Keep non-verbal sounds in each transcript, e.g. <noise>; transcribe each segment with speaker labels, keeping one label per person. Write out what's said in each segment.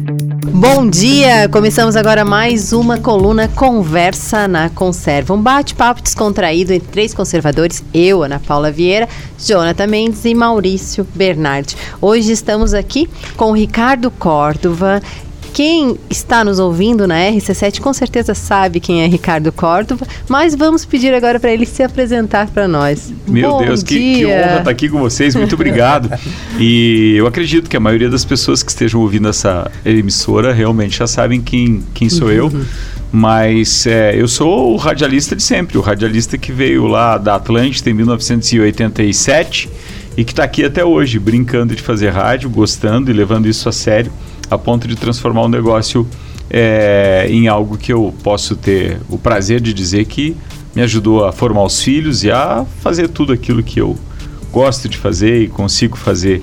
Speaker 1: Bom dia! Começamos agora mais uma coluna Conversa na Conserva. Um bate-papo descontraído entre três conservadores, eu, Ana Paula Vieira, Jonathan Mendes e Maurício Bernardi. Hoje estamos aqui com o Ricardo Córdova, quem está nos ouvindo na RC7 com certeza sabe quem é Ricardo Córdova, mas vamos pedir agora para ele se apresentar para nós.
Speaker 2: Meu Bom Deus, que, que, honra estar aqui com vocês, muito obrigado. <laughs> e eu acredito que a maioria das pessoas que estejam ouvindo essa emissora realmente já sabem quem, quem sou eu. Mas é, eu sou o radialista de sempre, o radialista que veio lá da Atlântida em 1987 e que está aqui até hoje, brincando de fazer rádio, gostando e levando isso a sério a ponto de transformar o negócio é, em algo que eu posso ter o prazer de dizer que me ajudou a formar os filhos e a fazer tudo aquilo que eu gosto de fazer e consigo fazer.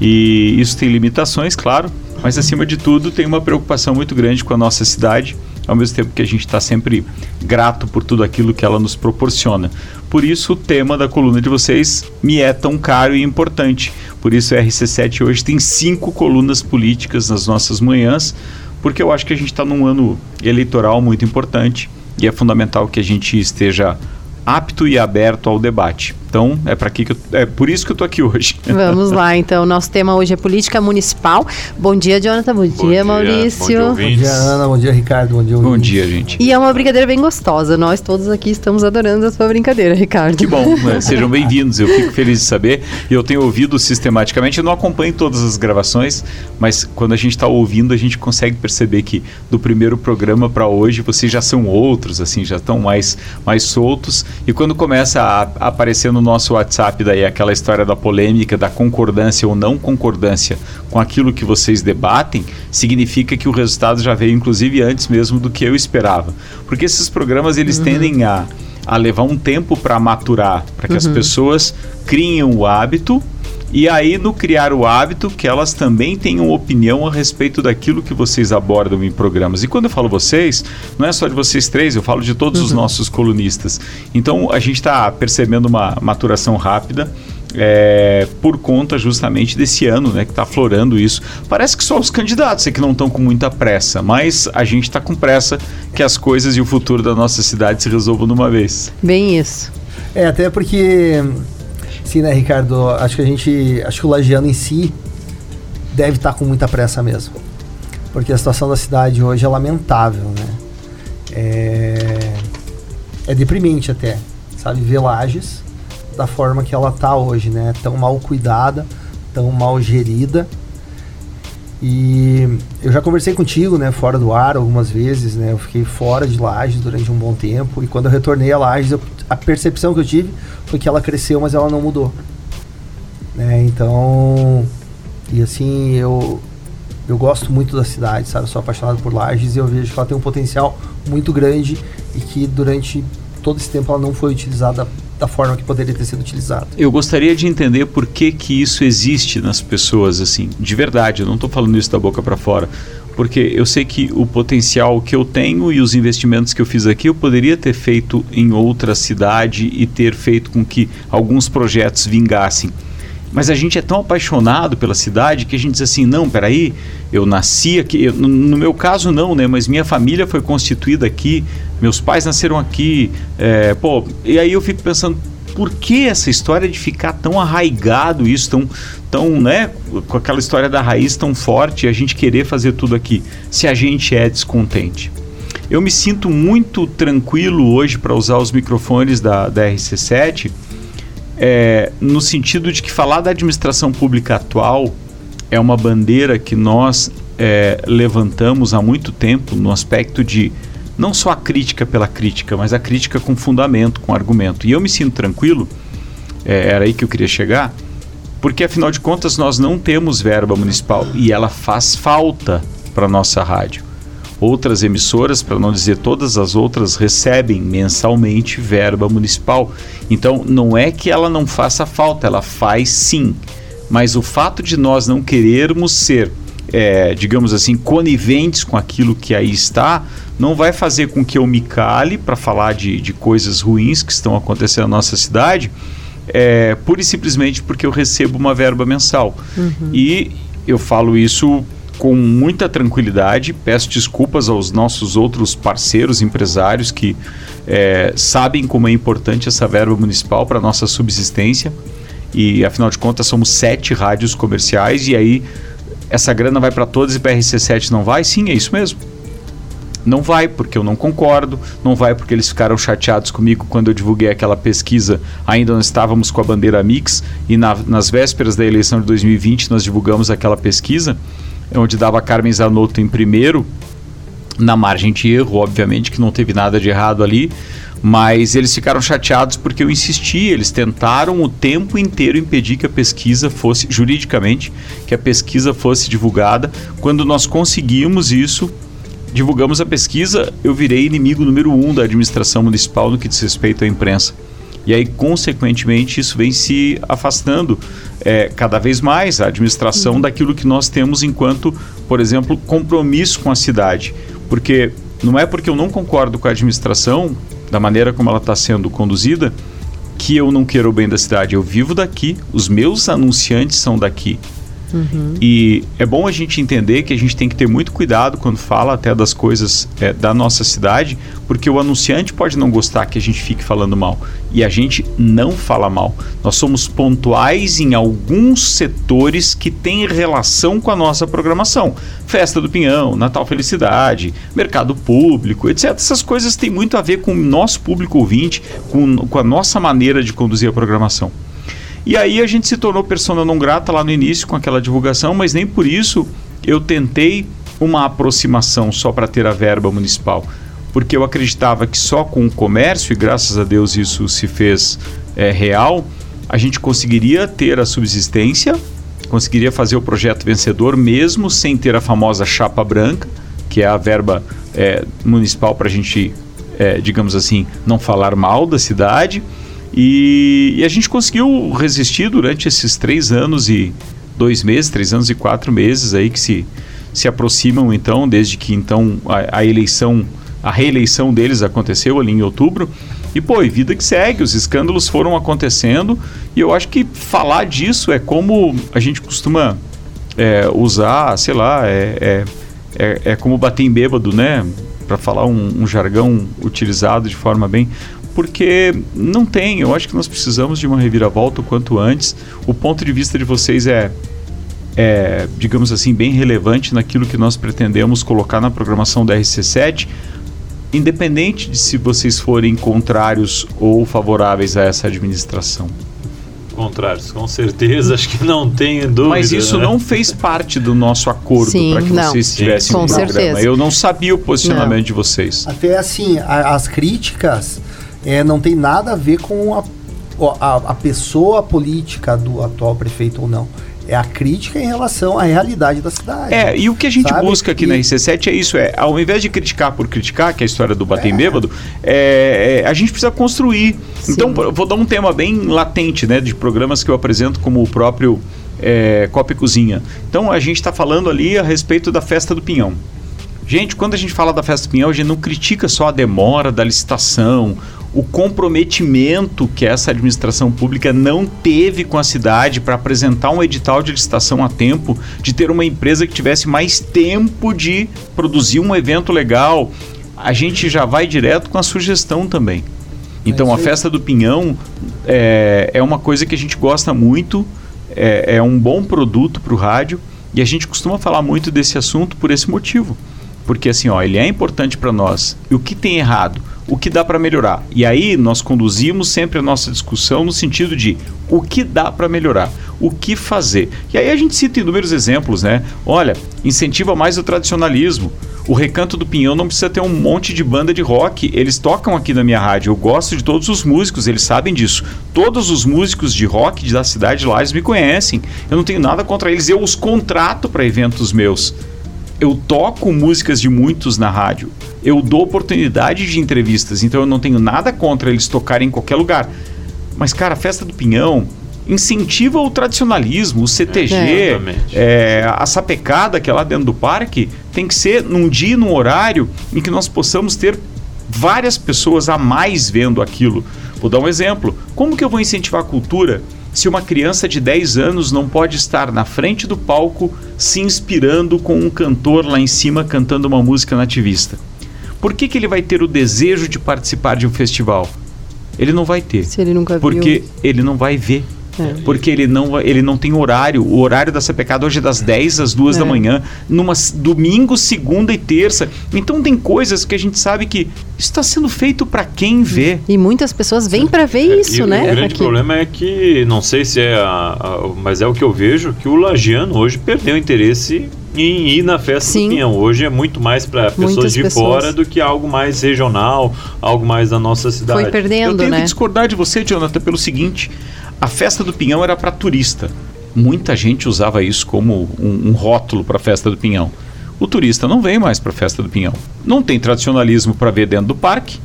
Speaker 2: E isso tem limitações, claro, mas acima de tudo tem uma preocupação muito grande com a nossa cidade ao mesmo tempo que a gente está sempre grato por tudo aquilo que ela nos proporciona. Por isso, o tema da coluna de vocês me é tão caro e importante. Por isso, a RC7 hoje tem cinco colunas políticas nas nossas manhãs, porque eu acho que a gente está num ano eleitoral muito importante e é fundamental que a gente esteja apto e aberto ao debate. Então, é para que eu, é por isso que eu estou aqui hoje.
Speaker 1: Vamos lá, <laughs> então. Nosso tema hoje é política municipal. Bom dia, Jonathan. Bom, bom dia, Maurício.
Speaker 3: Bom dia, bom dia, Ana. Bom dia, Ricardo. Bom dia,
Speaker 2: Bom dia, gente.
Speaker 1: E é uma brincadeira bem gostosa. Nós todos aqui estamos adorando a sua brincadeira, Ricardo.
Speaker 2: Que bom. Né? <laughs> Sejam bem-vindos. Eu fico feliz de saber. Eu tenho ouvido sistematicamente. Eu não acompanho todas as gravações, mas quando a gente está ouvindo, a gente consegue perceber que do primeiro programa para hoje vocês já são outros, assim, já estão mais, mais soltos. E quando começa a, a aparecer no nosso WhatsApp daí aquela história da polêmica, da concordância ou não concordância com aquilo que vocês debatem, significa que o resultado já veio inclusive antes mesmo do que eu esperava. Porque esses programas eles uhum. tendem a, a levar um tempo para maturar, para que uhum. as pessoas criem o hábito e aí, no criar o hábito, que elas também tenham opinião a respeito daquilo que vocês abordam em programas. E quando eu falo vocês, não é só de vocês três, eu falo de todos uhum. os nossos colunistas. Então, a gente está percebendo uma maturação rápida. É, por conta justamente desse ano, né, que está aflorando isso. Parece que só os candidatos é que não estão com muita pressa, mas a gente está com pressa que as coisas e o futuro da nossa cidade se resolvam de uma vez.
Speaker 1: Bem isso.
Speaker 3: É, até porque Sim, né, Ricardo? Acho que a gente. Acho que o Lagiano em si deve estar tá com muita pressa mesmo. Porque a situação da cidade hoje é lamentável, né? É, é deprimente até, sabe? Ver Lages da forma que ela tá hoje, né? Tão mal cuidada, tão mal gerida. E eu já conversei contigo, né, fora do ar algumas vezes, né? Eu fiquei fora de Lages durante um bom tempo e quando eu retornei a Lages, eu, a percepção que eu tive foi que ela cresceu, mas ela não mudou. Né? Então, e assim, eu eu gosto muito da cidade, sabe? Eu sou apaixonado por Lages e eu vejo que ela tem um potencial muito grande e que durante todo esse tempo ela não foi utilizada da forma que poderia ter sido utilizado.
Speaker 2: Eu gostaria de entender por que que isso existe nas pessoas assim, de verdade. Eu não estou falando isso da boca para fora, porque eu sei que o potencial que eu tenho e os investimentos que eu fiz aqui eu poderia ter feito em outra cidade e ter feito com que alguns projetos vingassem. Mas a gente é tão apaixonado pela cidade que a gente diz assim, não, peraí, eu nasci aqui, eu, no meu caso não, né? Mas minha família foi constituída aqui, meus pais nasceram aqui, é, pô, e aí eu fico pensando, por que essa história de ficar tão arraigado isso, tão, tão, né, com aquela história da raiz tão forte, a gente querer fazer tudo aqui, se a gente é descontente? Eu me sinto muito tranquilo hoje para usar os microfones da, da RC7, é, no sentido de que falar da administração pública atual é uma bandeira que nós é, levantamos há muito tempo no aspecto de não só a crítica pela crítica, mas a crítica com fundamento, com argumento. E eu me sinto tranquilo, é, era aí que eu queria chegar, porque afinal de contas nós não temos verba municipal e ela faz falta para nossa rádio. Outras emissoras, para não dizer todas as outras, recebem mensalmente verba municipal. Então, não é que ela não faça falta, ela faz sim. Mas o fato de nós não querermos ser, é, digamos assim, coniventes com aquilo que aí está, não vai fazer com que eu me cale para falar de, de coisas ruins que estão acontecendo na nossa cidade, é, pura e simplesmente porque eu recebo uma verba mensal. Uhum. E eu falo isso com muita tranquilidade. Peço desculpas aos nossos outros parceiros empresários que é, sabem como é importante essa verba municipal para nossa subsistência. E afinal de contas, somos sete rádios comerciais e aí essa grana vai para todas e para RC7 não vai? Sim, é isso mesmo. Não vai porque eu não concordo, não vai porque eles ficaram chateados comigo quando eu divulguei aquela pesquisa. Ainda não estávamos com a bandeira Mix e na, nas vésperas da eleição de 2020 nós divulgamos aquela pesquisa, onde dava Carmen Zanotto em primeiro, na margem de erro, obviamente, que não teve nada de errado ali, mas eles ficaram chateados porque eu insisti, eles tentaram o tempo inteiro impedir que a pesquisa fosse, juridicamente, que a pesquisa fosse divulgada. Quando nós conseguimos isso, divulgamos a pesquisa, eu virei inimigo número um da administração municipal no que diz respeito à imprensa. E aí, consequentemente, isso vem se afastando é, cada vez mais a administração uhum. daquilo que nós temos enquanto, por exemplo, compromisso com a cidade. Porque não é porque eu não concordo com a administração, da maneira como ela está sendo conduzida, que eu não quero o bem da cidade. Eu vivo daqui, os meus anunciantes são daqui. Uhum. E é bom a gente entender que a gente tem que ter muito cuidado quando fala até das coisas é, da nossa cidade, porque o anunciante pode não gostar que a gente fique falando mal. E a gente não fala mal. Nós somos pontuais em alguns setores que têm relação com a nossa programação. Festa do Pinhão, Natal Felicidade, mercado público, etc. Essas coisas têm muito a ver com o nosso público ouvinte, com, com a nossa maneira de conduzir a programação. E aí a gente se tornou persona não grata lá no início com aquela divulgação, mas nem por isso eu tentei uma aproximação só para ter a verba municipal. Porque eu acreditava que só com o comércio, e graças a Deus isso se fez é, real, a gente conseguiria ter a subsistência, conseguiria fazer o projeto vencedor mesmo sem ter a famosa chapa branca, que é a verba é, municipal para a gente, é, digamos assim, não falar mal da cidade e, e, a gente conseguiu resistir durante esses três anos e dois meses, três anos e quatro meses aí que se, se aproximam então, desde que então a, a eleição, a reeleição deles aconteceu ali em outubro. E pô, e vida que segue, os escândalos foram acontecendo e eu acho que falar disso é como a gente costuma é, usar, sei lá, é, é, é, é como bater em bêbado, né? Para falar um, um jargão utilizado de forma bem porque não tem. Eu acho que nós precisamos de uma reviravolta o quanto antes. O ponto de vista de vocês é, é digamos assim, bem relevante naquilo que nós pretendemos colocar na programação da RC7, independente de se vocês forem contrários ou favoráveis a essa administração.
Speaker 4: Contrários, com certeza, acho que não tenho dúvida.
Speaker 2: Mas isso né? não fez parte do nosso acordo para que não. vocês tivessem um programa. Certeza. Eu não sabia o posicionamento não. de vocês.
Speaker 3: Até assim, a, as críticas é, não tem nada a ver com a, a, a pessoa política do atual prefeito ou não é a crítica em relação à realidade da cidade.
Speaker 2: É, e o que a gente sabe? busca aqui e... na RC7 é isso, é, ao invés de criticar por criticar, que é a história do bater é. em bêbado, é, é, a gente precisa construir. Sim. Então, vou dar um tema bem latente, né, de programas que eu apresento como o próprio é, Copa e Cozinha. Então, a gente está falando ali a respeito da festa do Pinhão. Gente, quando a gente fala da festa do Pinhão, a gente não critica só a demora da licitação o comprometimento que essa administração pública não teve com a cidade para apresentar um edital de licitação a tempo, de ter uma empresa que tivesse mais tempo de produzir um evento legal, a gente já vai direto com a sugestão também. Então, a festa do Pinhão é, é uma coisa que a gente gosta muito, é, é um bom produto para o rádio e a gente costuma falar muito desse assunto por esse motivo. Porque, assim, ó, ele é importante para nós. E o que tem errado? o que dá para melhorar. E aí nós conduzimos sempre a nossa discussão no sentido de o que dá para melhorar, o que fazer. E aí a gente cita inúmeros exemplos, né? Olha, incentiva mais o tradicionalismo. O Recanto do Pinhão não precisa ter um monte de banda de rock. Eles tocam aqui na minha rádio. Eu gosto de todos os músicos, eles sabem disso. Todos os músicos de rock da cidade de Lages me conhecem. Eu não tenho nada contra eles. Eu os contrato para eventos meus eu toco músicas de muitos na rádio. Eu dou oportunidade de entrevistas, então eu não tenho nada contra eles tocarem em qualquer lugar. Mas, cara, a festa do Pinhão incentiva o tradicionalismo, o CTG, é. É, a sapecada que é lá dentro do parque, tem que ser num dia e num horário em que nós possamos ter várias pessoas a mais vendo aquilo. Vou dar um exemplo. Como que eu vou incentivar a cultura se uma criança de 10 anos não pode estar na frente do palco se inspirando com um cantor lá em cima cantando uma música nativista? Por que, que ele vai ter o desejo de participar de um festival? Ele não vai ter.
Speaker 1: Se ele nunca
Speaker 2: porque
Speaker 1: viu.
Speaker 2: ele não vai ver.
Speaker 1: É.
Speaker 2: Porque ele não, ele não tem horário. O horário da CPK hoje é das 10 às 2 da
Speaker 1: É.
Speaker 2: manhã, numa domingo, segunda e terça. Então tem coisas que a gente sabe que isso está sendo feito para quem vê.
Speaker 1: E muitas pessoas vêm pra ver
Speaker 4: É,
Speaker 1: isso,
Speaker 4: e
Speaker 1: né?
Speaker 4: O grande
Speaker 1: aqui.
Speaker 4: problema é que, não sei se é, a, a- mas é o que eu vejo, que o lagiano hoje perdeu interesse em ir na festa
Speaker 1: Sim.
Speaker 4: do Pinhão. Hoje é muito mais para pessoas
Speaker 1: Muitas
Speaker 4: de
Speaker 1: pessoas.
Speaker 4: fora do que algo mais regional, algo mais da nossa cidade.
Speaker 1: Foi perdendo,
Speaker 2: Eu tenho
Speaker 1: né?
Speaker 2: que discordar de você, Jonathan, pelo seguinte: a festa do Pinhão era para turista. Muita gente usava isso como um, um rótulo para a festa do Pinhão. O turista não vem mais para a festa do Pinhão. Não tem tradicionalismo para ver dentro do parque.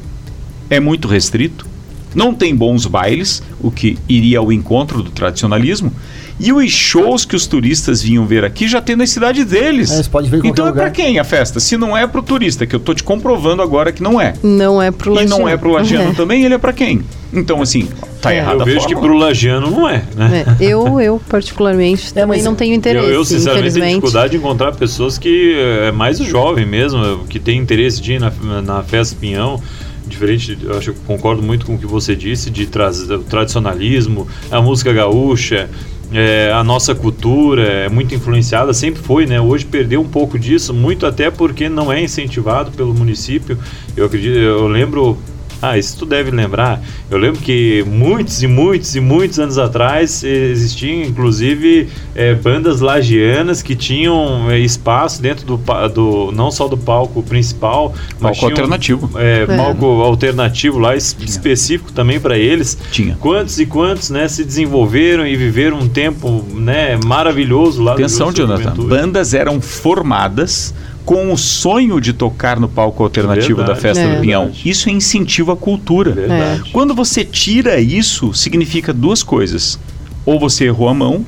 Speaker 2: É muito restrito. Não tem bons bailes, o que iria ao encontro do tradicionalismo. E os shows que os turistas vinham ver aqui já tem na cidade deles.
Speaker 3: É, ver
Speaker 2: então é para quem a festa? Se não é para o turista, que eu tô te comprovando agora que não é.
Speaker 1: Não é pro
Speaker 2: E
Speaker 1: lagiano.
Speaker 2: não é pro lagiano também, ele é pra quem? Então, assim, tá
Speaker 1: É.
Speaker 2: errado
Speaker 4: Eu
Speaker 2: a
Speaker 4: vejo que
Speaker 2: fórmula.
Speaker 4: pro lagiano não é, né?
Speaker 1: É, eu, eu, particularmente, também
Speaker 3: mas
Speaker 1: não tenho
Speaker 4: Eu,
Speaker 1: interesse,
Speaker 4: eu, sinceramente tenho dificuldade de encontrar pessoas que é mais jovem mesmo, que tem interesse de ir na, na festa Pinhão. Diferente, eu acho que eu concordo muito com o que você disse de trazer o tradicionalismo, a música gaúcha, é, a nossa cultura é muito influenciada, sempre foi, né? Hoje perdeu um pouco disso, muito até porque não é incentivado pelo município. Eu acredito, eu lembro ah, isso tu deve lembrar. Eu lembro que muitos e muitos e muitos anos atrás existiam, inclusive, eh, bandas lagianas que tinham eh, espaço dentro do, do não só do palco principal, mas
Speaker 2: Palco alternativo.
Speaker 4: eh,
Speaker 1: É.
Speaker 4: palco alternativo lá es- específico também para eles.
Speaker 2: Tinha.
Speaker 4: Quantos e quantos, né, se desenvolveram e viveram um tempo, né, maravilhoso lá. no
Speaker 2: Atenção, Jonathan. Bandas eram formadas com o sonho de tocar no palco alternativo
Speaker 4: Verdade.
Speaker 2: da Festa
Speaker 1: É.
Speaker 2: do Pinhão. Isso é incentivo à cultura.
Speaker 4: Verdade.
Speaker 2: Quando você tira isso, significa duas coisas. Ou você errou a mão,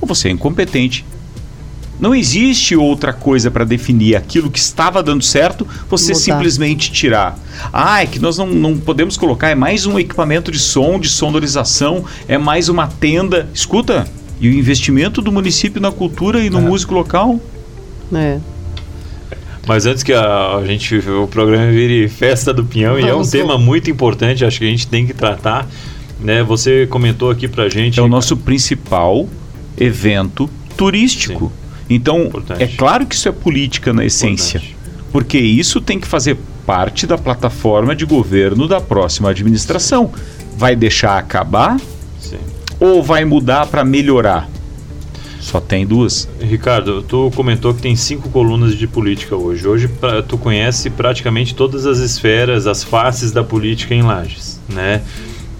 Speaker 2: ou você é incompetente. Não existe outra coisa para definir aquilo que estava dando certo, você
Speaker 1: Mudar.
Speaker 2: simplesmente tirar. Ah, é que nós não, não podemos colocar, é mais um equipamento de som, de sonorização, é mais uma tenda. Escuta, e o investimento do município na cultura e no
Speaker 3: É.
Speaker 2: músico local?
Speaker 1: É.
Speaker 4: Mas antes que a, a gente o programa vire festa do pinhão, e é um
Speaker 1: Vamos
Speaker 4: tema muito importante, acho que a gente tem que tratar. Né? Você comentou aqui pra gente.
Speaker 2: É o nosso principal evento turístico. Então,
Speaker 4: Importante.
Speaker 2: é claro que isso é política na essência.
Speaker 4: Importante.
Speaker 2: Porque isso tem que fazer parte da plataforma de governo da próxima administração. Vai deixar acabar
Speaker 4: Sim.
Speaker 2: ou vai mudar para melhorar? Só tem duas.
Speaker 4: Ricardo, tu comentou que tem cinco colunas de política hoje. Hoje pra- tu conhece praticamente todas as esferas, as faces da política em Lages, né?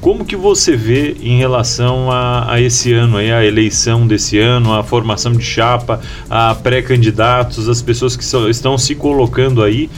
Speaker 4: Como que você vê em relação a, a esse ano, aí, a eleição desse ano, a formação de chapa, a pré-candidatos, as pessoas que so- estão se colocando aí?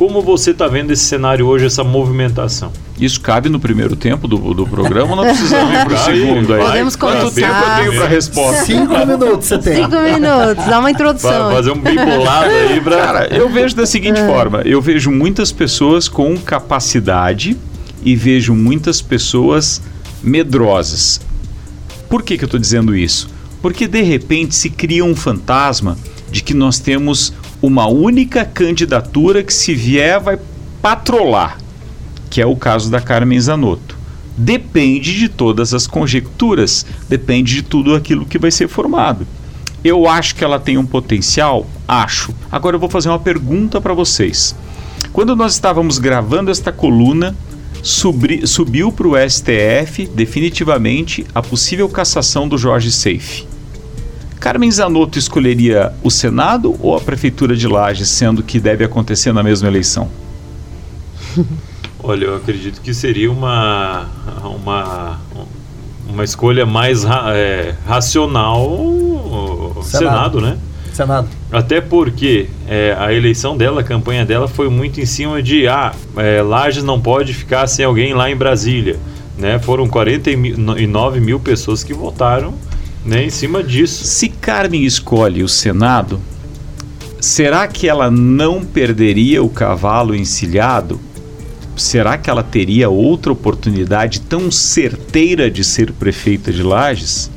Speaker 4: Como você está vendo esse cenário hoje, essa movimentação?
Speaker 2: Isso cabe no primeiro tempo do, do programa ou não precisamos ir para o segundo aí?
Speaker 1: Podemos
Speaker 2: Quanto
Speaker 1: começar.
Speaker 2: tempo eu tenho para resposta?
Speaker 3: Cinco minutos você tem.
Speaker 1: Cinco minutos, dá uma introdução.
Speaker 4: Fa- fazer um bem bolado aí pra.
Speaker 2: Cara, eu vejo da seguinte forma: eu vejo muitas pessoas com capacidade e vejo muitas pessoas medrosas. Por que, que eu estou dizendo isso? Porque de repente se cria um fantasma de que nós temos uma única candidatura que, se vier, vai patrolar, que é o caso da Carmen Zanotto. Depende de todas as conjecturas, depende de tudo aquilo que vai ser formado. Eu acho que ela tem um potencial? Acho. Agora eu vou fazer uma pergunta para vocês. Quando nós estávamos gravando esta coluna, subri- subiu para o STF definitivamente a possível cassação do Jorge Seife. Carmen Zanotto escolheria o Senado ou a Prefeitura de Lages, sendo que deve acontecer na mesma eleição? <laughs>
Speaker 4: Olha, eu acredito que seria uma uma, uma escolha mais ra- é, racional Senado.
Speaker 3: Senado.
Speaker 4: né?
Speaker 3: Senado.
Speaker 4: Até porque é, a eleição dela, a campanha dela foi muito em cima de ah, é, Lages não pode ficar sem alguém lá em Brasília. Né? Foram 49 mil pessoas que votaram né, em cima disso.
Speaker 2: Se Carmen escolhe o Senado, será que ela não perderia o cavalo encilhado? será que ela teria outra oportunidade tão certeira de ser prefeita de Lages?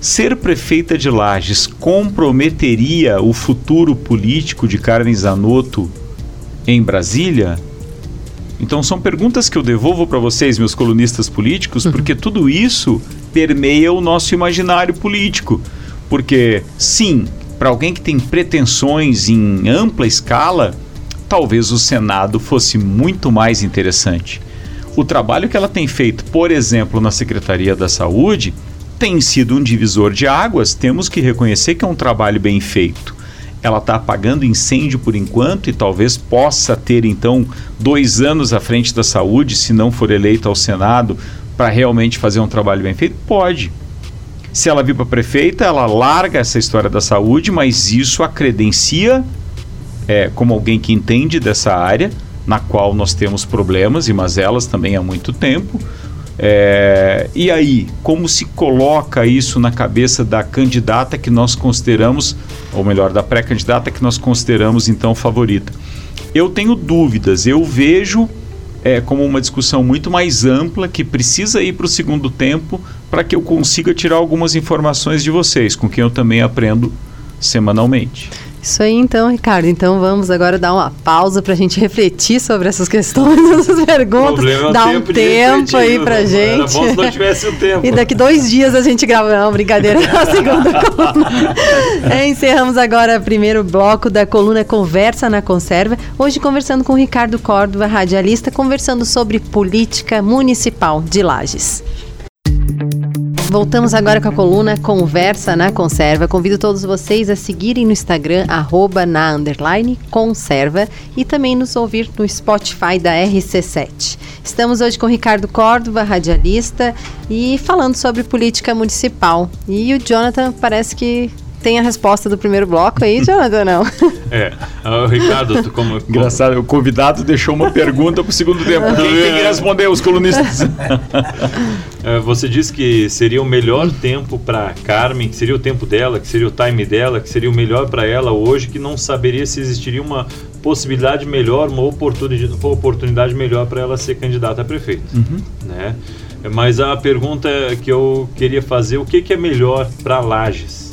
Speaker 2: Ser prefeita de Lages comprometeria o futuro político de Carmen Zanotto em Brasília? Então são perguntas que eu devolvo para vocês, meus colunistas políticos, porque tudo isso permeia o nosso imaginário político. Porque, sim, para alguém que tem pretensões em ampla escala, talvez o Senado fosse muito mais interessante. O trabalho que ela tem feito, por exemplo, na Secretaria da Saúde, tem sido um divisor de águas, temos que reconhecer que é um trabalho bem feito ela está apagando incêndio por enquanto e talvez possa ter então dois anos à frente da saúde, se não for eleita ao Senado, para realmente fazer um trabalho bem feito? Pode. Se ela vir para prefeita, ela larga essa história da saúde, mas isso a credencia é, como alguém que entende dessa área, na qual nós temos problemas e mazelas também há muito tempo. É, e aí, como se coloca isso na cabeça da candidata que nós consideramos, ou melhor, da pré-candidata que nós consideramos então favorita? Eu tenho dúvidas, eu vejo é, como uma discussão muito mais ampla que precisa ir para o segundo tempo para que eu consiga tirar algumas informações de vocês, com quem eu também aprendo semanalmente.
Speaker 1: Isso aí então, Ricardo. Então vamos agora dar uma pausa para a gente refletir sobre essas questões, <laughs> essas perguntas.
Speaker 4: É
Speaker 1: dar um tempo aí para
Speaker 4: não,
Speaker 1: gente.
Speaker 4: Era bom se não tivesse o tempo.
Speaker 1: E daqui dois dias a gente grava. Não, brincadeira, é a segunda <laughs> coluna. É, encerramos agora o primeiro bloco da coluna Conversa na Conserva. Hoje conversando com o Ricardo Córdova, radialista, conversando sobre política municipal de Lages. Voltamos agora com a coluna Conversa na Conserva. Convido todos vocês a seguirem no Instagram, arroba na conserva e também nos ouvir no Spotify da RC7. Estamos hoje com Ricardo Córdova, radialista, e falando sobre política municipal. E o Jonathan parece que tem a resposta do primeiro bloco aí, Jonathan, não?
Speaker 4: É. Uh, Ricardo, tu como, como...
Speaker 2: Engraçado, o convidado deixou uma pergunta para o segundo tempo. Quem tem que responder? Os colunistas. <laughs>
Speaker 4: É, você disse que seria o melhor tempo para Carmen, que seria o tempo dela, que seria o time dela, que seria o melhor para ela hoje, que não saberia se existiria uma possibilidade melhor, uma oportunidade, uma oportunidade melhor para ela ser candidata a prefeito. Uhum. Né? Mas a pergunta que eu queria fazer, o que, que é melhor para Lages?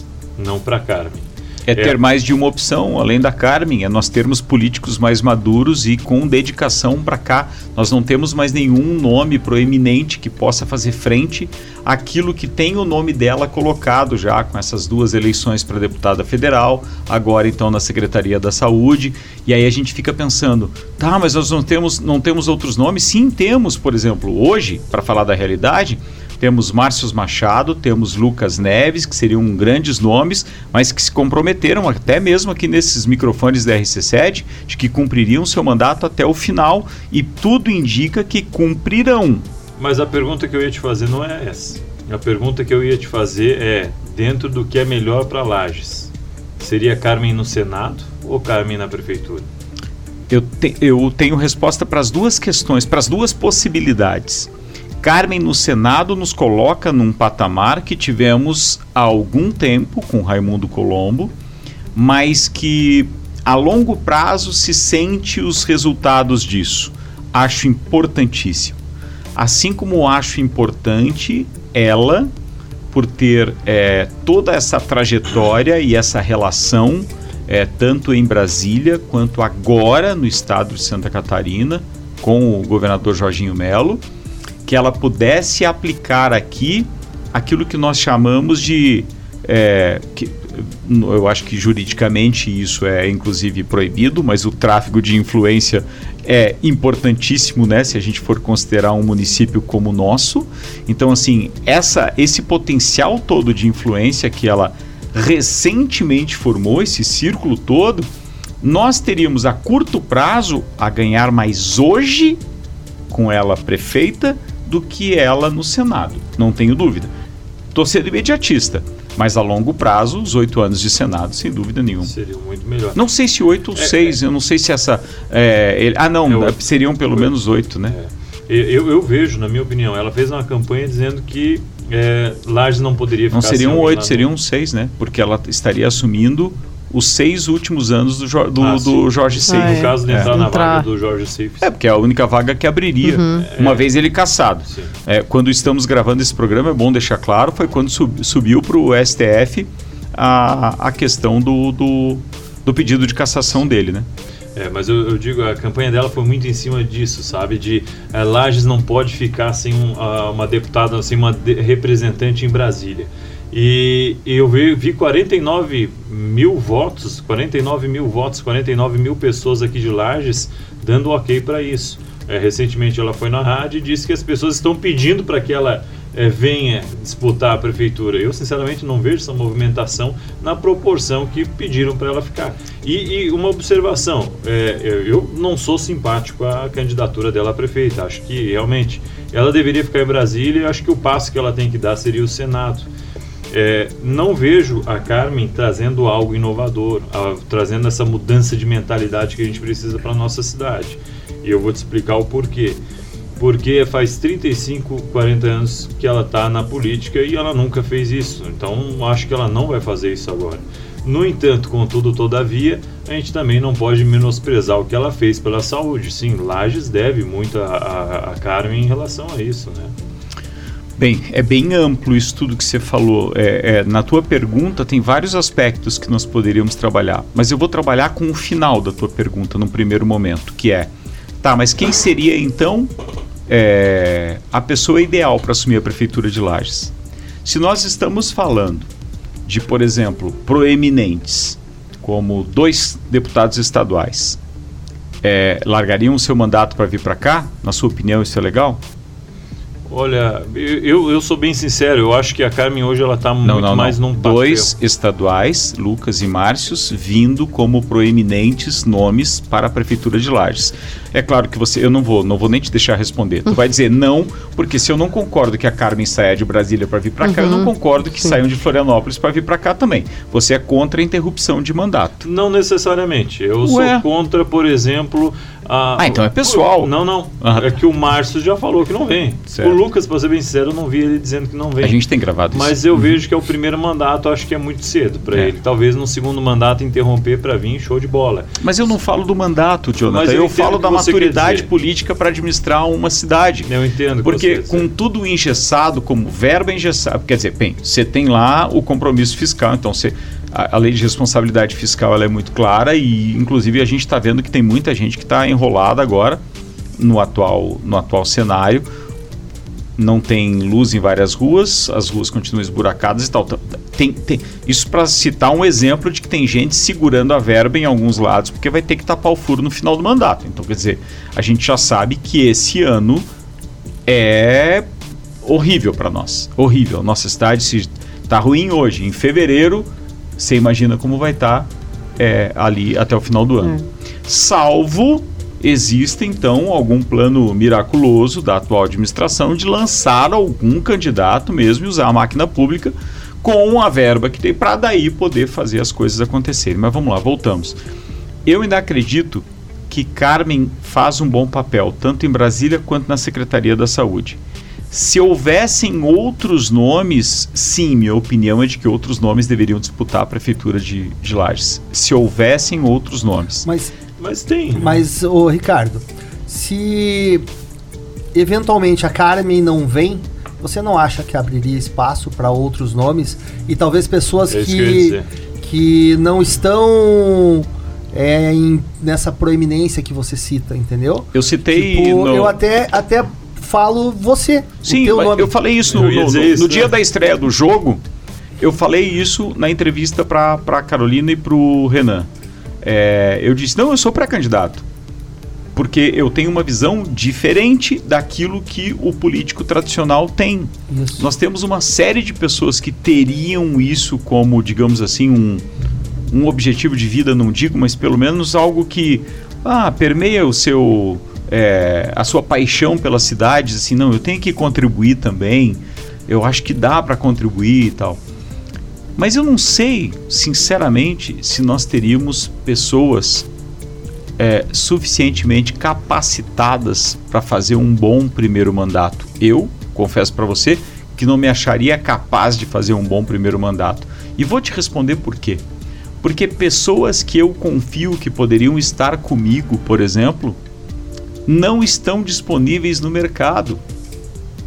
Speaker 4: Não para Carmen.
Speaker 2: É ter é. mais de uma opção, além da Carmen, é nós termos políticos mais maduros e com dedicação para cá. Nós não temos mais nenhum nome proeminente que possa fazer frente àquilo que tem o nome dela colocado já com essas duas eleições para deputada federal, agora então na Secretaria da Saúde. E aí a gente fica pensando, tá, mas nós não temos, não temos outros nomes? Sim, temos, por exemplo, hoje, para falar da realidade, temos Márcio Machado, temos Lucas Neves, que seriam grandes nomes, mas que se comprometeram até mesmo aqui nesses microfones da RC7 de que cumpririam seu mandato até o final e tudo indica que cumprirão.
Speaker 4: Mas a pergunta que eu ia te fazer não é essa. A pergunta que eu ia te fazer é: dentro do que é melhor para Lages, seria Carmen no Senado ou Carmen na prefeitura?
Speaker 2: Eu, te, eu tenho resposta para as duas questões, para as duas possibilidades. Carmen no Senado nos coloca num patamar que tivemos há algum tempo com Raimundo Colombo, mas que a longo prazo se sente os resultados disso. Acho importantíssimo. Assim como acho importante ela, por ter é, toda essa trajetória e essa relação, é, tanto em Brasília quanto agora no estado de Santa Catarina, com o governador Jorginho Melo que ela pudesse aplicar aqui aquilo que nós chamamos de. É, que, eu acho que juridicamente isso é inclusive proibido, mas o tráfico de influência é importantíssimo, né, se a gente for considerar um município como o nosso. Então, assim, essa, esse potencial todo de influência que ela recentemente formou, esse círculo todo, nós teríamos a curto prazo a ganhar mais hoje com ela prefeita do que ela no Senado, não tenho dúvida. Estou sendo imediatista, mas a longo prazo, os oito anos de Senado, sem dúvida nenhuma.
Speaker 4: Seria muito melhor.
Speaker 2: Não sei se oito ou é, seis, é, eu não sei se essa. É, ele, ah, não, é seriam pelo menos oito, né?
Speaker 4: É. Eu, eu, vejo, na minha opinião, ela fez uma campanha dizendo que é, Lages não poderia ficar
Speaker 2: Não seriam oito, seriam seis, né? Porque ela estaria assumindo os seis últimos anos do, Jo- do,
Speaker 4: Ah,
Speaker 2: do Jorge
Speaker 1: Ah,
Speaker 2: Seife.
Speaker 1: é.
Speaker 4: No caso de entrar
Speaker 2: É.
Speaker 4: na
Speaker 1: Entrar.
Speaker 4: vaga do Jorge Seifert.
Speaker 2: É, porque é a única vaga que abriria,
Speaker 1: Uhum.
Speaker 2: uma
Speaker 4: É.
Speaker 2: vez ele caçado. É, quando estamos gravando esse programa, é bom deixar claro, foi quando sub- subiu para o STF a, a questão do, do, do pedido de cassação dele, né?
Speaker 4: É, mas eu, eu digo, a campanha dela foi muito em cima disso, sabe? De eh, Lages não pode ficar sem um, ah, uma deputada, sem uma de- representante em Brasília. E, e eu vi, vi 49 mil votos, 49 mil votos, 49 mil pessoas aqui de Lages dando ok para isso. Eh, recentemente ela foi na rádio e disse que as pessoas estão pedindo para que ela eh, venha disputar a prefeitura. Eu, sinceramente, não vejo essa movimentação na proporção que pediram para ela ficar. E, e uma observação: eh, eu, eu não sou simpático à candidatura dela a prefeita. Acho que realmente ela deveria ficar em Brasília e acho que o passo que ela tem que dar seria o Senado. É, não vejo a Carmen trazendo algo inovador, a- trazendo essa mudança de mentalidade que a gente precisa para nossa cidade. E eu vou te explicar o porquê. Porque faz 35, 40 anos que ela está na política e ela nunca fez isso. Então acho que ela não vai fazer isso agora. No entanto, contudo, todavia, a gente também não pode menosprezar o que ela fez pela saúde. Sim, Lages deve muito a, a, a Carmen em relação a isso, né?
Speaker 2: Bem, é bem amplo isso tudo que você falou. É, é, na tua pergunta tem vários aspectos que nós poderíamos trabalhar, mas eu vou trabalhar com o final da tua pergunta no primeiro momento, que é, tá, mas quem seria então é, a pessoa ideal para assumir a prefeitura de Lages? Se nós estamos falando de, por exemplo, proeminentes, como dois deputados estaduais, é, largariam o seu mandato para vir para cá? Na sua opinião, isso é legal?
Speaker 4: Olha, eu, eu sou bem sincero, eu acho que a Carmen hoje ela tá
Speaker 2: Não,
Speaker 4: muito
Speaker 2: não,
Speaker 4: mais
Speaker 2: não.
Speaker 4: num papel.
Speaker 2: Dois estaduais, Lucas e Márcios, vindo como proeminentes nomes para a prefeitura de Lages. É claro que você, eu não vou, não vou nem te deixar responder. Tu vai dizer não, porque se eu não concordo que a Carmen saia de Brasília para vir para cá, eu não
Speaker 1: Uhum.
Speaker 2: concordo que saiam de Florianópolis para vir para cá também. Você é contra a interrupção de mandato.
Speaker 4: Não necessariamente. Eu
Speaker 2: Ué.
Speaker 4: sou contra, por exemplo, a.
Speaker 2: Ah, então é pessoal.
Speaker 4: Não, não.
Speaker 2: Ah.
Speaker 4: É que o Márcio já falou que não vem.
Speaker 2: Certo.
Speaker 4: O Lucas, pra ser bem sincero, eu não vi ele dizendo que não vem.
Speaker 2: A gente tem gravado
Speaker 4: Mas
Speaker 2: isso.
Speaker 4: eu vejo que é o primeiro mandato, acho que é muito cedo para
Speaker 2: É.
Speaker 4: ele. Talvez no segundo mandato interromper para vir, show de bola.
Speaker 2: Mas eu não falo do mandato, Jonathan.
Speaker 4: Mas eu
Speaker 2: Eu, falo da maturidade política para administrar uma cidade.
Speaker 4: Eu entendo.
Speaker 2: Porque
Speaker 4: você
Speaker 2: com tudo engessado, como verba engessada, quer dizer, bem, você tem lá o compromisso fiscal, então você, a, a lei de responsabilidade fiscal ela é muito clara e, inclusive, a gente está vendo que tem muita gente que está enrolada agora no atual, no atual cenário. Não tem luz em várias ruas, as ruas continuam esburacadas e tal. Tem, tem, isso para citar um exemplo de que tem gente segurando a verba em alguns lados, porque vai ter que tapar o furo no final do mandato. Então, quer dizer, a gente já sabe que esse ano é horrível para nós. Horrível. Nossa cidade se tá ruim hoje. Em fevereiro, você imagina como vai estar ali até o final do ano. Salvo existe então algum plano miraculoso da atual administração de lançar algum candidato mesmo e usar a máquina pública com a verba que tem para daí poder fazer as coisas acontecerem. Mas vamos lá, voltamos. Eu ainda acredito que Carmen faz um bom papel, tanto em Brasília quanto na Secretaria da Saúde. Se houvessem outros nomes, sim, minha opinião é de que outros nomes deveriam disputar a prefeitura de, de Lages. Se houvessem outros nomes.
Speaker 3: Mas,
Speaker 4: Mas tem.
Speaker 3: mas ô Ricardo, se eventualmente a Carmen não vem, você não acha que abriria espaço para outros nomes e talvez pessoas
Speaker 4: É que
Speaker 3: que não estão é, em- nessa proeminência que você cita, entendeu?
Speaker 2: Eu citei.
Speaker 3: Tipo,
Speaker 2: no-
Speaker 3: eu até, até falo você. o
Speaker 2: Sim,
Speaker 3: teu
Speaker 2: mas
Speaker 3: nome.
Speaker 2: eu falei isso no, no- no-
Speaker 4: isso,
Speaker 2: no
Speaker 4: né?
Speaker 2: dia da estreia do jogo. Eu falei isso na entrevista para a Carolina e para o Renan. É, eu disse: não, eu sou pré-candidato. Porque eu tenho uma visão diferente daquilo que o político tradicional tem.
Speaker 3: Isso.
Speaker 2: Nós temos uma série de pessoas que teriam isso como, digamos assim, um, um objetivo de vida, não digo, mas pelo menos algo que ah, permeia o seu é, a sua paixão pelas cidades, assim, não, eu tenho que contribuir também. Eu acho que dá para contribuir e tal. Mas eu não sei, sinceramente, se nós teríamos pessoas é, suficientemente capacitadas para fazer um bom primeiro mandato. Eu, confesso para você, que não me acharia capaz de fazer um bom primeiro mandato. E vou te responder por quê. Porque pessoas que eu confio que poderiam estar comigo, por exemplo, não estão disponíveis no mercado.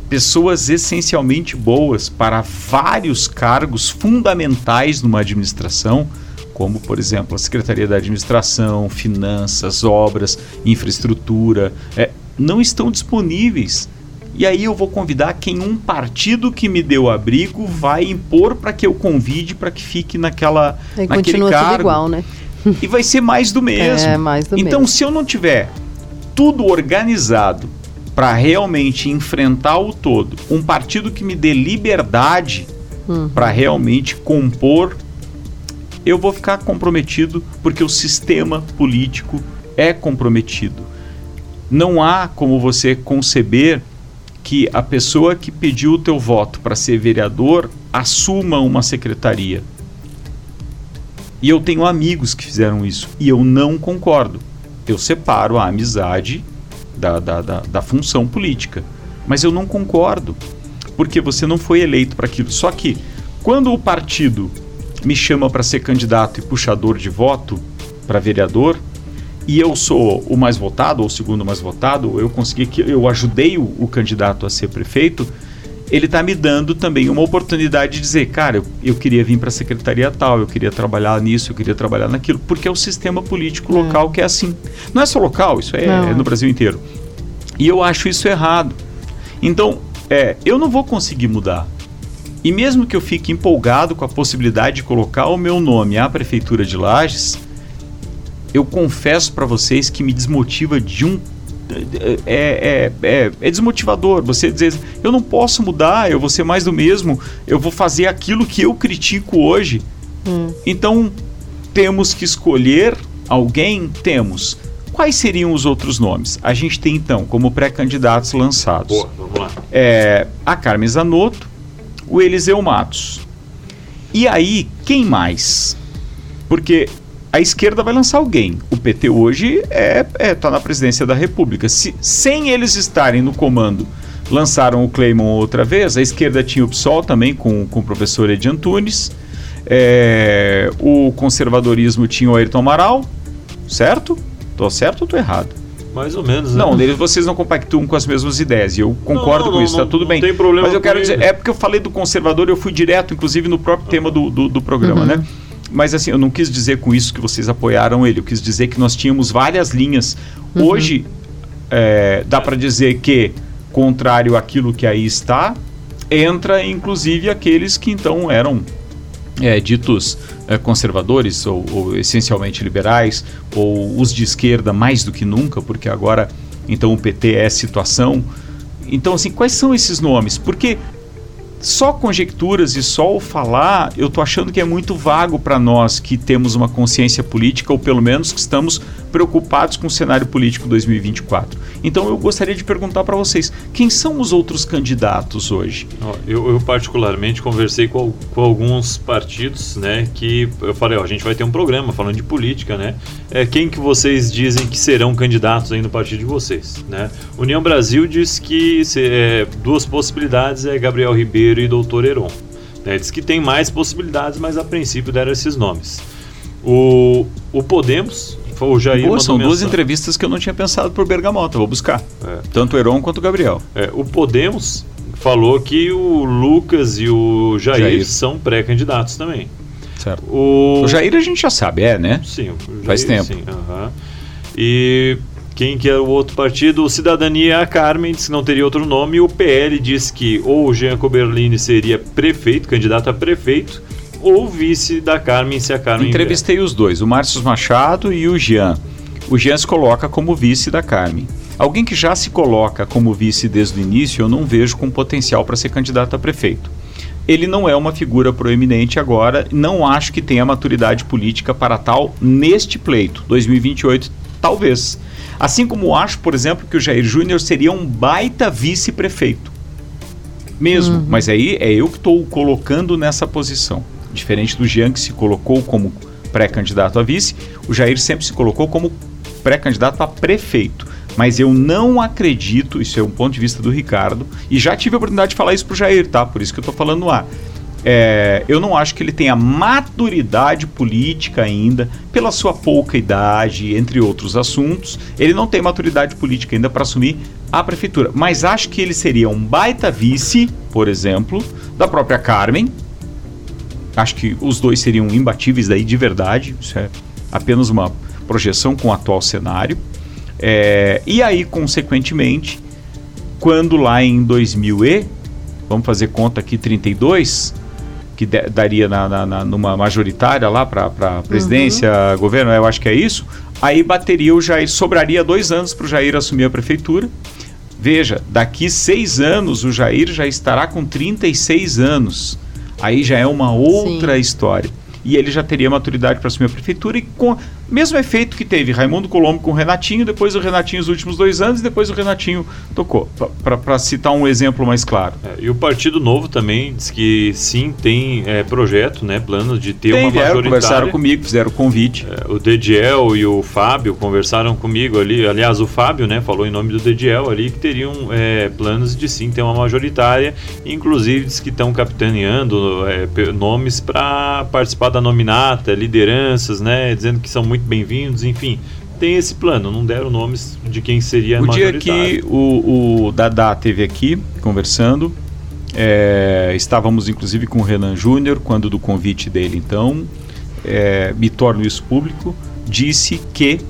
Speaker 2: Pessoas essencialmente boas para vários cargos fundamentais numa administração, como, por exemplo, a Secretaria da Administração, Finanças, Obras, Infraestrutura, é, não estão disponíveis. E aí eu vou convidar quem um partido que me deu abrigo vai impor para que eu convide para que fique naquela
Speaker 1: Aí
Speaker 2: naquele
Speaker 1: continua
Speaker 2: cargo.
Speaker 1: tudo igual, né?
Speaker 2: E vai ser mais do <laughs> mesmo.
Speaker 1: É, mais do
Speaker 2: então,
Speaker 1: mesmo.
Speaker 2: se eu não tiver tudo organizado para realmente enfrentar o todo, um partido que me dê liberdade
Speaker 1: Hum.
Speaker 2: para realmente compor, eu vou ficar comprometido porque o sistema político é comprometido. Não há como você conceber que a pessoa que pediu o teu voto para ser vereador assuma uma secretaria. E eu tenho amigos que fizeram isso e eu não concordo. Eu separo a amizade da, da, da, da função política. Mas eu não concordo, porque você não foi eleito para aquilo. Só que quando o partido me chama para ser candidato e puxador de voto para vereador, e eu sou o mais votado, ou o segundo mais votado, eu consegui que eu ajudei o, o candidato a ser prefeito, ele está me dando também uma oportunidade de dizer, cara, eu, eu queria vir para a secretaria tal, eu queria trabalhar nisso, eu queria trabalhar naquilo, porque é o sistema político local que é assim. Não é só local, isso é, é no Brasil inteiro. E eu acho isso errado. Então, é, eu não vou conseguir mudar. E mesmo que eu fique empolgado com a possibilidade de colocar o meu nome à prefeitura de Lages, eu confesso para vocês que me desmotiva de um é, é, é, é desmotivador você dizer eu não posso mudar, eu vou ser mais do mesmo, eu vou fazer aquilo que eu critico hoje. Então temos que escolher alguém? Temos. Quais seriam os outros nomes? A gente tem então como pré-candidatos lançados
Speaker 4: Boa, vamos lá.
Speaker 2: é, a Carmen Zanotto, o Eliseu Matos. E aí, quem mais? Porque a esquerda vai lançar alguém. O PT hoje é, é tá na presidência da República. Se, sem eles estarem no comando, lançaram o Cleimon outra vez. A esquerda tinha o PSOL também com, com o professor Edi Antunes. É, o conservadorismo tinha o Ayrton Amaral, certo? Tô certo ou tô errado?
Speaker 4: Mais ou menos, né?
Speaker 2: Não, eles, vocês não compactuam com as mesmas ideias. E eu concordo
Speaker 4: não,
Speaker 2: com
Speaker 4: não,
Speaker 2: isso, tá
Speaker 4: não-
Speaker 2: tudo
Speaker 4: não
Speaker 2: bem.
Speaker 4: tem problema
Speaker 2: Mas eu
Speaker 4: com
Speaker 2: quero
Speaker 4: ele.
Speaker 2: dizer, é porque eu falei do conservador, eu fui direto, inclusive, no próprio tema do, do, do programa, né? Mas assim, eu não quis dizer com isso que vocês apoiaram ele, eu quis dizer que nós tínhamos várias linhas. Hoje, é, dá para dizer que, contrário àquilo que aí está, entra inclusive aqueles que então eram é, ditos é, conservadores ou, ou essencialmente liberais ou os de esquerda mais do que nunca, porque agora então o PT é situação. Então assim, quais são esses nomes? Porque só conjecturas e só o falar, eu tô achando que é muito vago para nós que temos uma consciência política ou pelo menos que estamos preocupados com o cenário político 2024. Então eu gostaria de perguntar para vocês, quem são os outros candidatos hoje?
Speaker 4: Eu, eu particularmente conversei com, com alguns partidos, né, que eu falei, ó, a gente vai ter um programa falando de política, né? É, quem que vocês dizem que serão candidatos aí no partido de vocês, né? União Brasil diz que se- é, duas possibilidades é Gabriel Ribeiro e Doutor Heron. Né? Diz que tem mais possibilidades, mas a princípio deram esses nomes. O, o Podemos, foi o Jair
Speaker 2: são duas
Speaker 4: mensagem.
Speaker 2: entrevistas que eu não tinha pensado por Bergamota, vou buscar.
Speaker 4: É.
Speaker 2: Tanto o Heron quanto o Gabriel.
Speaker 4: É, o Podemos falou que o Lucas e o Jair,
Speaker 2: Jair.
Speaker 4: são pré-candidatos também.
Speaker 2: Certo.
Speaker 4: O,
Speaker 2: O Jair a gente já sabe, é, né?
Speaker 4: Sim, o Jair,
Speaker 2: Faz tempo.
Speaker 4: Sim. E quem que é o outro partido? O Cidadania, a Carmen, disse que não teria outro nome. E o PL diz que ou o Jean Coberlini seria prefeito, candidato a prefeito, ou vice da Carmen se a Carmen...
Speaker 2: Entrevistei os dois, o Márcio Machado e o Jean. O Jean se coloca como vice da Carmen. Alguém que já se coloca como vice desde o início, eu não vejo com potencial para ser candidato a prefeito. Ele não é uma figura proeminente agora, não acho que tenha maturidade política para tal neste pleito. 2028, talvez. Assim como acho, por exemplo, que o Jair Júnior seria um baita vice-prefeito. Mesmo, mas aí é eu que estou o colocando nessa posição. Diferente do Jean, que se colocou como pré-candidato a vice, o Jair sempre se colocou como pré-candidato a prefeito. Mas eu não acredito, isso é um ponto de vista do Ricardo, e já tive a oportunidade de falar isso pro Jair, tá? Por isso que eu tô falando ar. É, eu não acho que ele tenha maturidade política ainda, pela sua pouca idade, entre outros assuntos. Ele não tem maturidade política ainda para assumir a prefeitura. Mas acho que ele seria um baita vice, por exemplo, da própria Carmen. Acho que os dois seriam imbatíveis daí de verdade. Isso é apenas uma projeção com o atual cenário. É, e aí, consequentemente, quando lá em 2000 e, vamos fazer conta aqui, 32, que de, daria na, na, na, numa majoritária lá para a presidência, uhum. governo, eu acho que é isso, aí bateria o Jair, sobraria dois anos para o Jair assumir a prefeitura. Veja, daqui seis anos o Jair já estará com 36 anos. Aí já é uma outra Sim. história e ele já teria maturidade para assumir a prefeitura e com mesmo efeito que teve Raimundo Colombo com o Renatinho, depois o Renatinho os últimos dois anos e depois o Renatinho tocou, para citar um exemplo mais claro.
Speaker 4: É, e o Partido Novo também diz que sim, tem é, projeto, né, plano de ter tem, uma vieram, majoritária.
Speaker 2: conversaram comigo, fizeram o convite.
Speaker 4: É, o Dediel e o Fábio conversaram comigo ali, aliás o Fábio, né, falou em nome do Dediel ali que teriam é, planos de sim ter uma majoritária, inclusive diz que estão capitaneando é, nomes para participar da nominata, lideranças, né, dizendo que são muito bem-vindos, enfim. Tem esse plano, não deram nomes de quem seria
Speaker 2: O dia que o, o Dadá teve aqui conversando, é, estávamos inclusive com o Renan Júnior, quando do convite dele, então, é, me torno isso público, disse que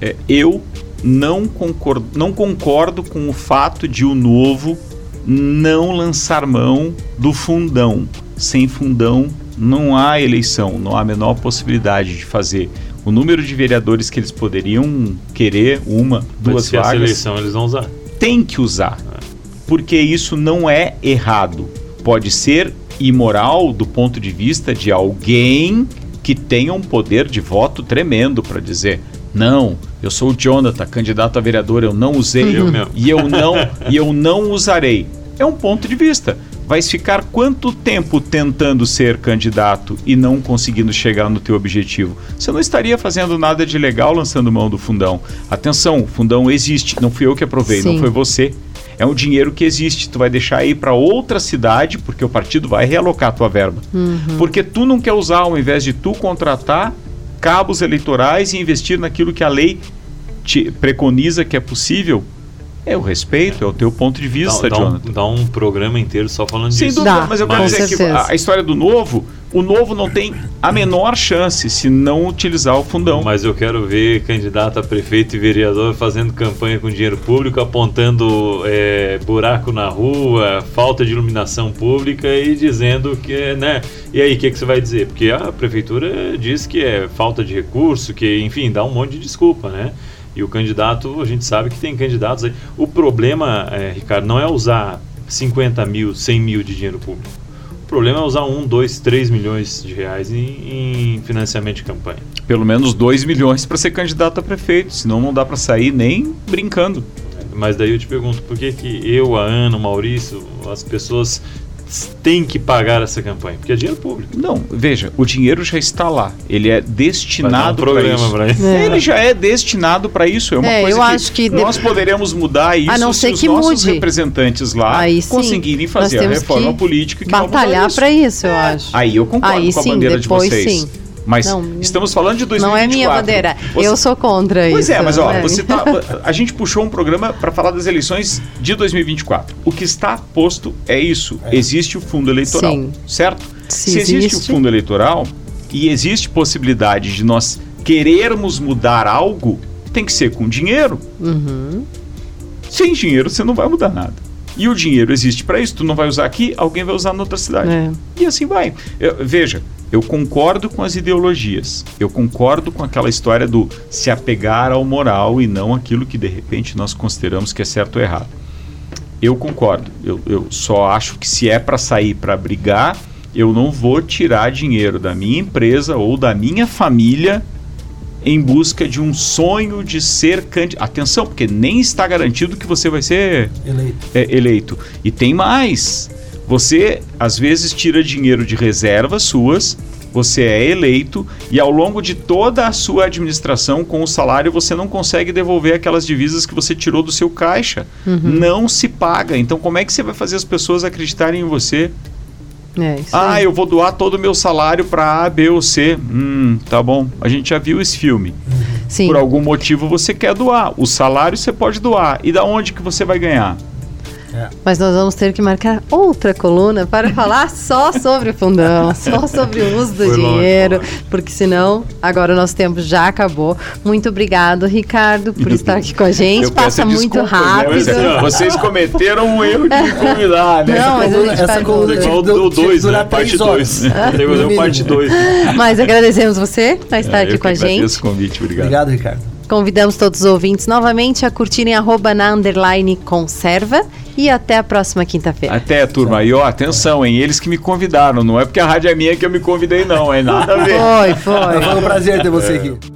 Speaker 2: é, eu não concordo, não concordo com o fato de o novo não lançar mão do fundão. Sem fundão não há eleição, não há a menor possibilidade de fazer o número de vereadores que eles poderiam querer, uma, duas
Speaker 4: Mas
Speaker 2: vagas.
Speaker 4: eleição eles vão usar.
Speaker 2: Tem que usar. Porque isso não é errado. Pode ser imoral do ponto de vista de alguém que tenha um poder de voto tremendo para dizer: não, eu sou o Jonathan, candidato a vereador, eu não usei
Speaker 4: eu
Speaker 2: e eu não e eu não usarei. É um ponto de vista vai ficar quanto tempo tentando ser candidato e não conseguindo chegar no teu objetivo? Você não estaria fazendo nada de legal lançando mão do fundão. Atenção, o fundão existe, não fui eu que aprovei, Sim. não foi você. É um dinheiro que existe, tu vai deixar aí para outra cidade, porque o partido vai realocar a tua verba. Uhum. Porque tu não quer usar, ao invés de tu contratar cabos eleitorais e investir naquilo que a lei te preconiza que é possível, é o respeito, é o teu ponto de vista,
Speaker 4: dá,
Speaker 2: dá Jonathan.
Speaker 4: Um, dá um programa inteiro só falando
Speaker 2: Sem
Speaker 4: disso.
Speaker 2: Dúvida, dá, mas eu quero dizer que a, a, história do novo, o novo não tem a menor chance se não utilizar o fundão.
Speaker 4: Mas eu quero ver candidato a prefeito e vereador fazendo campanha com dinheiro público, apontando é, buraco na rua, falta de iluminação pública e dizendo que, né? E aí, o que, que você vai dizer? Porque a prefeitura diz que é falta de recurso, que, enfim, dá um monte de desculpa, né? E o candidato, a gente sabe que tem candidatos aí. O problema, é, Ricardo, não é usar 50 mil, 100 mil de dinheiro público. O problema é usar 1, 2, 3 milhões de reais em, em financiamento de campanha.
Speaker 2: Pelo menos 2 milhões para ser candidato a prefeito, senão não dá para sair nem brincando.
Speaker 4: Mas daí eu te pergunto, por que, que eu, a Ana, o Maurício, as pessoas tem que pagar essa campanha, porque é dinheiro público.
Speaker 2: Não, veja, o dinheiro já está lá. Ele é destinado
Speaker 4: um
Speaker 2: para isso.
Speaker 4: isso.
Speaker 2: É. Ele já é destinado para isso. É uma é, coisa eu que, acho que nós de... poderemos mudar isso
Speaker 1: a não ser
Speaker 2: se
Speaker 1: que
Speaker 2: os nossos
Speaker 1: mude.
Speaker 2: representantes lá
Speaker 1: Aí,
Speaker 2: conseguirem fazer a reforma política que
Speaker 1: batalhar para isso, eu acho.
Speaker 2: Aí eu concordo Aí, com a sim, bandeira de vocês. Sim. Mas não, estamos falando de 2024.
Speaker 1: Não é minha bandeira. Você... Eu sou contra
Speaker 2: pois
Speaker 1: isso.
Speaker 2: Pois é, mas ó, é. você tá, a gente puxou um programa para falar das eleições de 2024. O que está posto é isso. É. Existe o fundo eleitoral, Sim. certo? Se, Se existe. existe o fundo eleitoral e existe possibilidade de nós querermos mudar algo, tem que ser com dinheiro. Uhum. Sem dinheiro você não vai mudar nada. E o dinheiro existe para isso. Tu não vai usar aqui, alguém vai usar na outra cidade. É. E assim vai. Eu, veja, eu concordo com as ideologias. Eu concordo com aquela história do se apegar ao moral e não aquilo que de repente nós consideramos que é certo ou errado. Eu concordo. Eu, eu só acho que se é para sair para brigar, eu não vou tirar dinheiro da minha empresa ou da minha família em busca de um sonho de ser candidato. Atenção, porque nem está garantido que você vai ser eleito. É, eleito. E tem mais. Você às vezes tira dinheiro de reservas suas, você é eleito e ao longo de toda a sua administração com o salário você não consegue devolver aquelas divisas que você tirou do seu caixa. Uhum. Não se paga. Então como é que você vai fazer as pessoas acreditarem em você?
Speaker 1: É,
Speaker 2: Ah,
Speaker 1: aí.
Speaker 2: eu vou doar todo o meu salário para A, B ou C. Hum, tá bom. A gente já viu esse filme.
Speaker 1: Sim.
Speaker 2: Por algum motivo você quer doar. O salário você pode doar. E da onde que você vai ganhar?
Speaker 1: Mas nós vamos ter que marcar outra coluna para <laughs> falar só sobre o fundão, só sobre o uso do
Speaker 4: Foi longe,
Speaker 1: dinheiro,
Speaker 4: foi longe.
Speaker 1: porque senão agora o nosso tempo já acabou. Muito obrigado, Ricardo, por estar aqui com a gente.
Speaker 2: Eu
Speaker 1: Passa muito
Speaker 2: desculpas, né?
Speaker 1: rápido.
Speaker 2: Vocês- Vocês cometeram um erro de me convidar, né?
Speaker 1: Não, mas a
Speaker 3: coluna- essa coluna
Speaker 1: muito.
Speaker 3: tinha
Speaker 4: Igual
Speaker 3: que
Speaker 4: o
Speaker 3: du- tinha que
Speaker 4: 2, né? Parte
Speaker 3: três
Speaker 4: 2.
Speaker 3: horas.
Speaker 4: Tem parte 2. <laughs>
Speaker 1: Mas agradecemos você por estar
Speaker 2: É,
Speaker 1: aqui com a
Speaker 2: agradeço
Speaker 1: gente.
Speaker 2: o convite, obrigado.
Speaker 3: Obrigado, Ricardo.
Speaker 1: Convidamos todos os ouvintes novamente a curtirem arroba na underline conserva e até a próxima quinta-feira.
Speaker 2: Até, turma. E ó, atenção, hein? Eles que me convidaram. Não é porque a rádio é minha que eu me convidei, não. É nada a ver.
Speaker 1: Foi, foi.
Speaker 3: Foi um prazer ter você aqui.